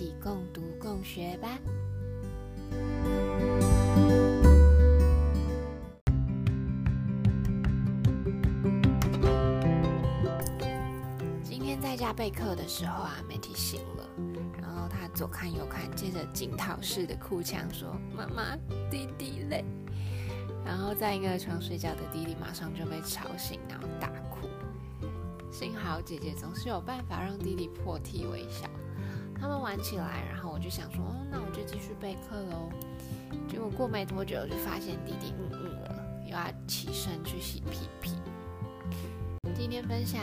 起共读共学吧。今天在家备课的时候啊，媒体醒了，然后他左看右看，接着惊涛式的哭腔说：“妈妈，弟弟累。”然后在一个床睡觉的弟弟马上就被吵醒，然后大哭。幸好姐姐总是有办法让弟弟破涕为笑。他们玩起来，然后我就想说：“哦，那我就继续备课喽。”结果过没多久，就发现弟弟嗯嗯了，又要起身去洗屁屁。今天分享。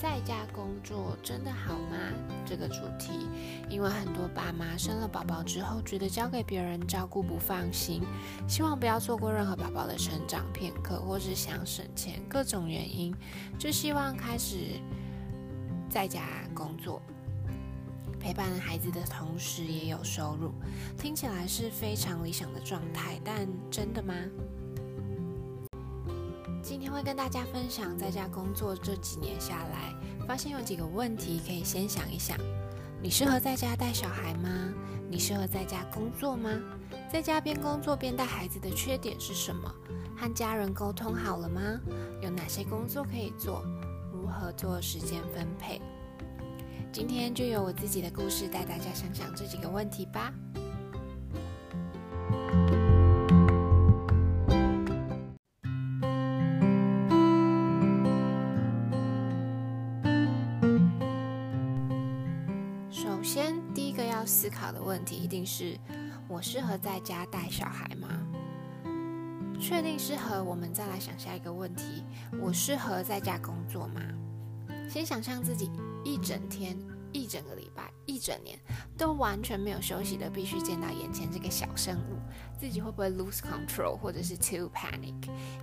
在家工作真的好吗？这个主题，因为很多爸妈生了宝宝之后，觉得交给别人照顾不放心，希望不要错过任何宝宝的成长片刻，或是想省钱，各种原因，就希望开始在家工作，陪伴孩子的同时也有收入，听起来是非常理想的状态，但真的吗？今天会跟大家分享，在家工作这几年下来，发现有几个问题可以先想一想：你适合在家带小孩吗？你适合在家工作吗？在家边工作边带孩子的缺点是什么？和家人沟通好了吗？有哪些工作可以做？如何做时间分配？今天就由我自己的故事带大家想想这几个问题吧。首先，第一个要思考的问题一定是：我适合在家带小孩吗？确定适合，我们再来想下一个问题：我适合在家工作吗？先想象自己一整天、一整个礼拜、一整年都完全没有休息的，必须见到眼前这个小生物，自己会不会 lose control，或者是 too panic？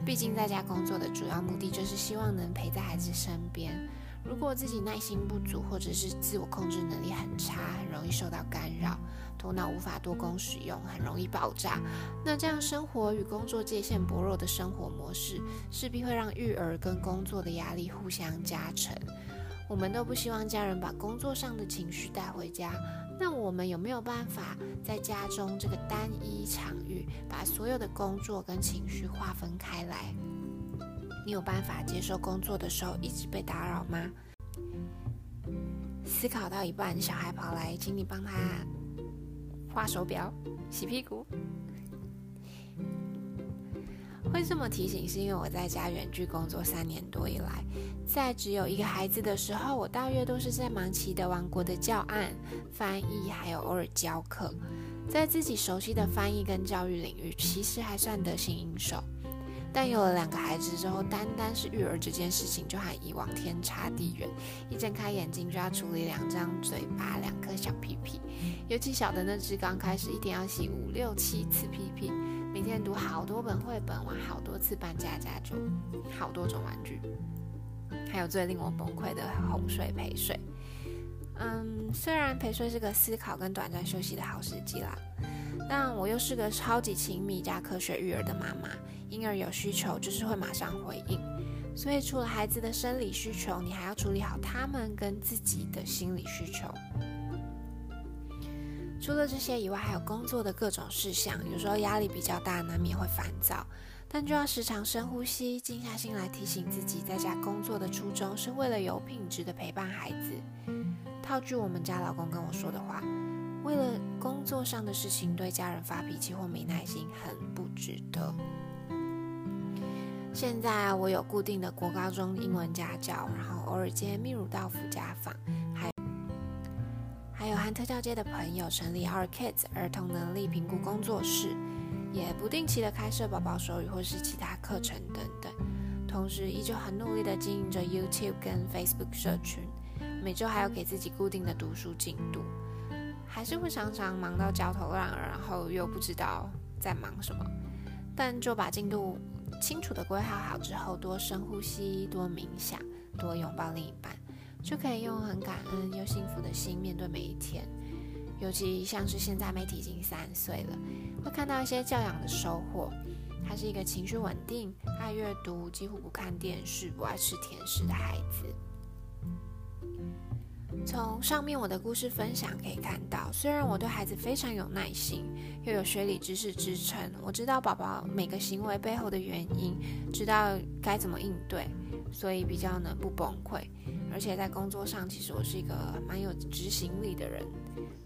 毕竟在家工作的主要目的就是希望能陪在孩子身边。如果自己耐心不足，或者是自我控制能力很差，很容易受到干扰，头脑无法多工使用，很容易爆炸，那这样生活与工作界限薄弱的生活模式，势必会让育儿跟工作的压力互相加成。我们都不希望家人把工作上的情绪带回家，那我们有没有办法在家中这个单一场域，把所有的工作跟情绪划分开来？你有办法接受工作的时候一直被打扰吗？思考到一半，小孩跑来，请你帮他画手表、洗屁股。会这么提醒，是因为我在家远距工作三年多以来，在只有一个孩子的时候，我大约都是在忙奇德王国的教案、翻译，还有偶尔教课，在自己熟悉的翻译跟教育领域，其实还算得心应手。但有了两个孩子之后，单单是育儿这件事情就和以往天差地远。一睁开眼睛就要处理两张嘴巴、两颗小屁屁，尤其小的那只刚开始一天要洗五六七次屁屁，每天读好多本绘本，玩好多次搬家家酒，好多种玩具，还有最令我崩溃的哄睡陪睡。嗯，虽然陪睡是个思考跟短暂休息的好时机啦，但我又是个超级亲密加科学育儿的妈妈。婴儿有需求，就是会马上回应。所以，除了孩子的生理需求，你还要处理好他们跟自己的心理需求。除了这些以外，还有工作的各种事项。有时候压力比较大，难免会烦躁，但就要时常深呼吸，静下心来提醒自己，在家工作的初衷是为了有品质的陪伴孩子。套句我们家老公跟我说的话：“为了工作上的事情对家人发脾气或没耐心，很不值得。”现在我有固定的国高中英文家教，然后偶尔接秘乳道府家访，和特教街的朋友成立 Our Kids 儿童能力评估工作室，也不定期的开设宝宝手语或是其他课程等等。同时依旧很努力的经营着 YouTube 跟 Facebook 社群，每周还有给自己固定的读书进度，还是会常常忙到焦头烂额，然后又不知道在忙什么，但就把进度。清楚的规划好之后，多深呼吸，多冥想，多拥抱另一半，就可以用很感恩又幸福的心面对每一天。尤其像是现在媒体已经三岁了，会看到一些教养的收获。他是一个情绪稳定、爱阅读、几乎不看电视、不爱吃甜食的孩子。从上面我的故事分享可以看到，虽然我对孩子非常有耐心，又有学理知识支撑，我知道宝宝每个行为背后的原因，知道该怎么应对，所以比较能不崩溃。而且在工作上，其实我是一个蛮有执行力的人，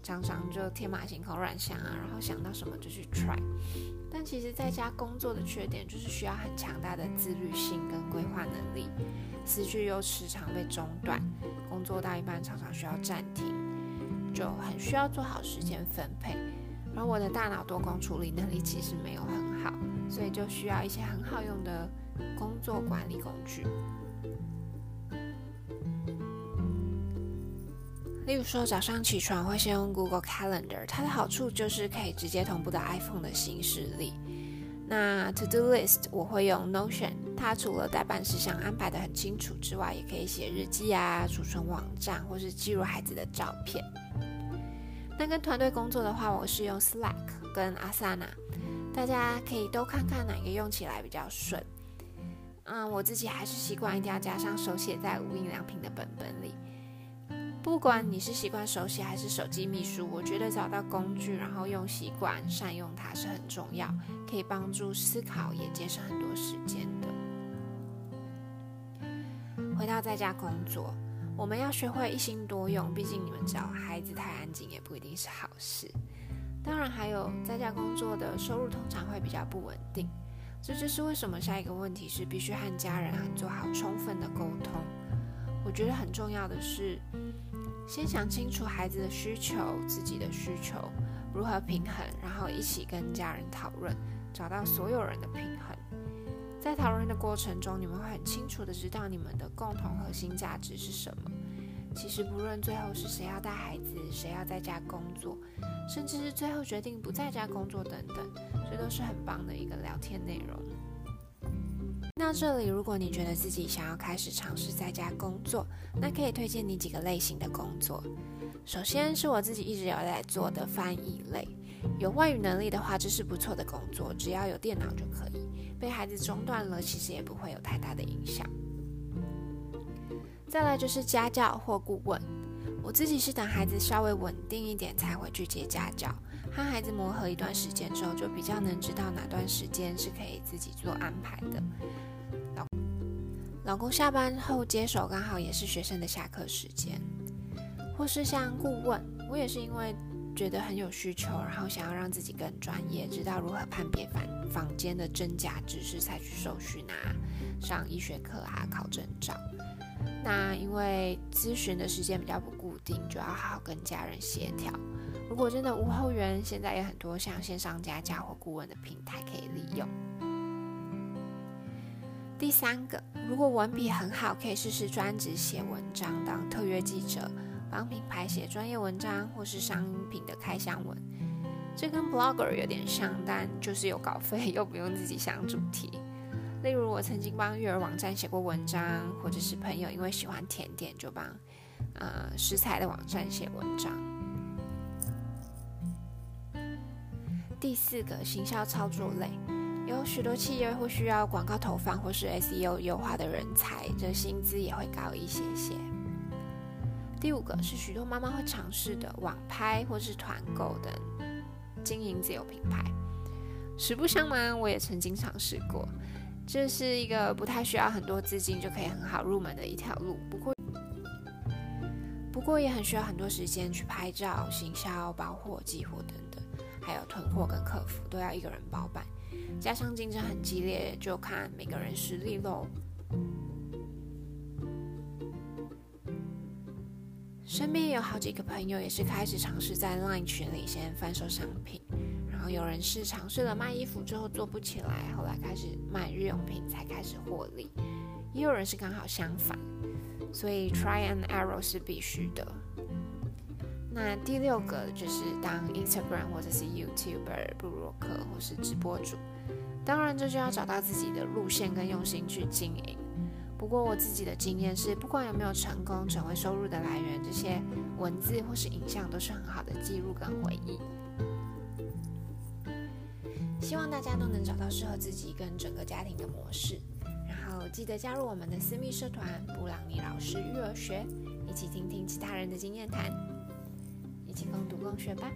常常就天马行空乱想啊，然后想到什么就去 try。但其实在家工作的缺点就是需要很强大的自律性跟规划能力，思绪又时常被中断，工作到一半常常需要暂停，就很需要做好时间分配。而我的大脑多工处理能力其实没有很好，所以就需要一些很好用的工作管理工具。例如说，早上起床会先用 Google Calendar，它的好处就是可以直接同步到 iPhone 的行事历。那 To Do List 我会用 Notion，它除了代办事项安排的很清楚之外，也可以写日记啊、储存网站或是记录孩子的照片。那跟团队工作的话，我是用 Slack 跟 Asana，大家可以都看看哪个用起来比较顺。嗯，我自己还是习惯一定要加上手写在无印良品的本本里。不管你是习惯手写还是手机秘书，我觉得找到工具，然后用习惯善用它是很重要，可以帮助思考，也节省很多时间的。回到在家工作，我们要学会一心多用，毕竟你们知道，孩子太安静也不一定是好事。当然，还有在家工作的收入通常会比较不稳定，这就是为什么下一个问题是必须和家人做好充分的沟通。我觉得很重要的是。先想清楚孩子的需求、自己的需求如何平衡，然后一起跟家人讨论，找到所有人的平衡。在讨论的过程中，你们会很清楚的知道你们的共同核心价值是什么。其实不论最后是谁要带孩子，谁要在家工作，甚至是最后决定不在家工作等等，这都是很棒的一个聊天内容。到这里，如果你觉得自己想要开始尝试在家工作，那可以推荐你几个类型的工作。首先是我自己一直有在做的翻译类，有外语能力的话，这是不错的工作，只要有电脑就可以。被孩子中断了，其实也不会有太大的影响。再来就是家教或顾问，我自己是等孩子稍微稳定一点才会去接家教，和孩子磨合一段时间之后，就比较能知道哪段时间是可以自己做安排的。老老公下班后接手，刚好也是学生的下课时间，或是像顾问，我也是因为觉得很有需求，然后想要让自己更专业，知道如何判别房房间的真假知识，采取受训啊，上医学课啊，考证照。那因为咨询的时间比较不固定，就要好好跟家人协调。如果真的无后援，现在有很多像线上家教或顾问的平台可以利用。第三个，如果文笔很好，可以试试专职写文章，当特约记者，帮品牌写专业文章，或是商品的开箱文。这跟 blogger 有点像，但就是有稿费，又不用自己想主题。例如，我曾经帮育儿网站写过文章，或者是朋友因为喜欢甜点，就帮呃食材的网站写文章。第四个，行销操作类。有许多企业会需要广告投放或是 SEO 优化的人才，这薪资也会高一些些。第五个是许多妈妈会尝试的网拍或是团购等经营自有品牌。实不相瞒，我也曾经尝试过，这是一个不太需要很多资金就可以很好入门的一条路。不过，不过也很需要很多时间去拍照、行销、包货、寄货等等，还有囤货跟客服都要一个人包办。加上竞争很激烈，就看每个人实力喽。身边有好几个朋友也是开始尝试在 LINE 群里先贩售商品，然后有人是尝试了卖衣服之后做不起来，后来开始卖日用品才开始获利，也有人是刚好相反，所以 try and error 是必须的。那第六个就是当 Instagram 或者是 YouTuber、布洛克或是直播主，当然这就要找到自己的路线跟用心去经营。不过我自己的经验是，不管有没有成功成为收入的来源，这些文字或是影像都是很好的记录跟回忆。希望大家都能找到适合自己跟整个家庭的模式，然后记得加入我们的私密社团“布朗尼老师育儿学”，一起听听其他人的经验谈，一起共读共学吧。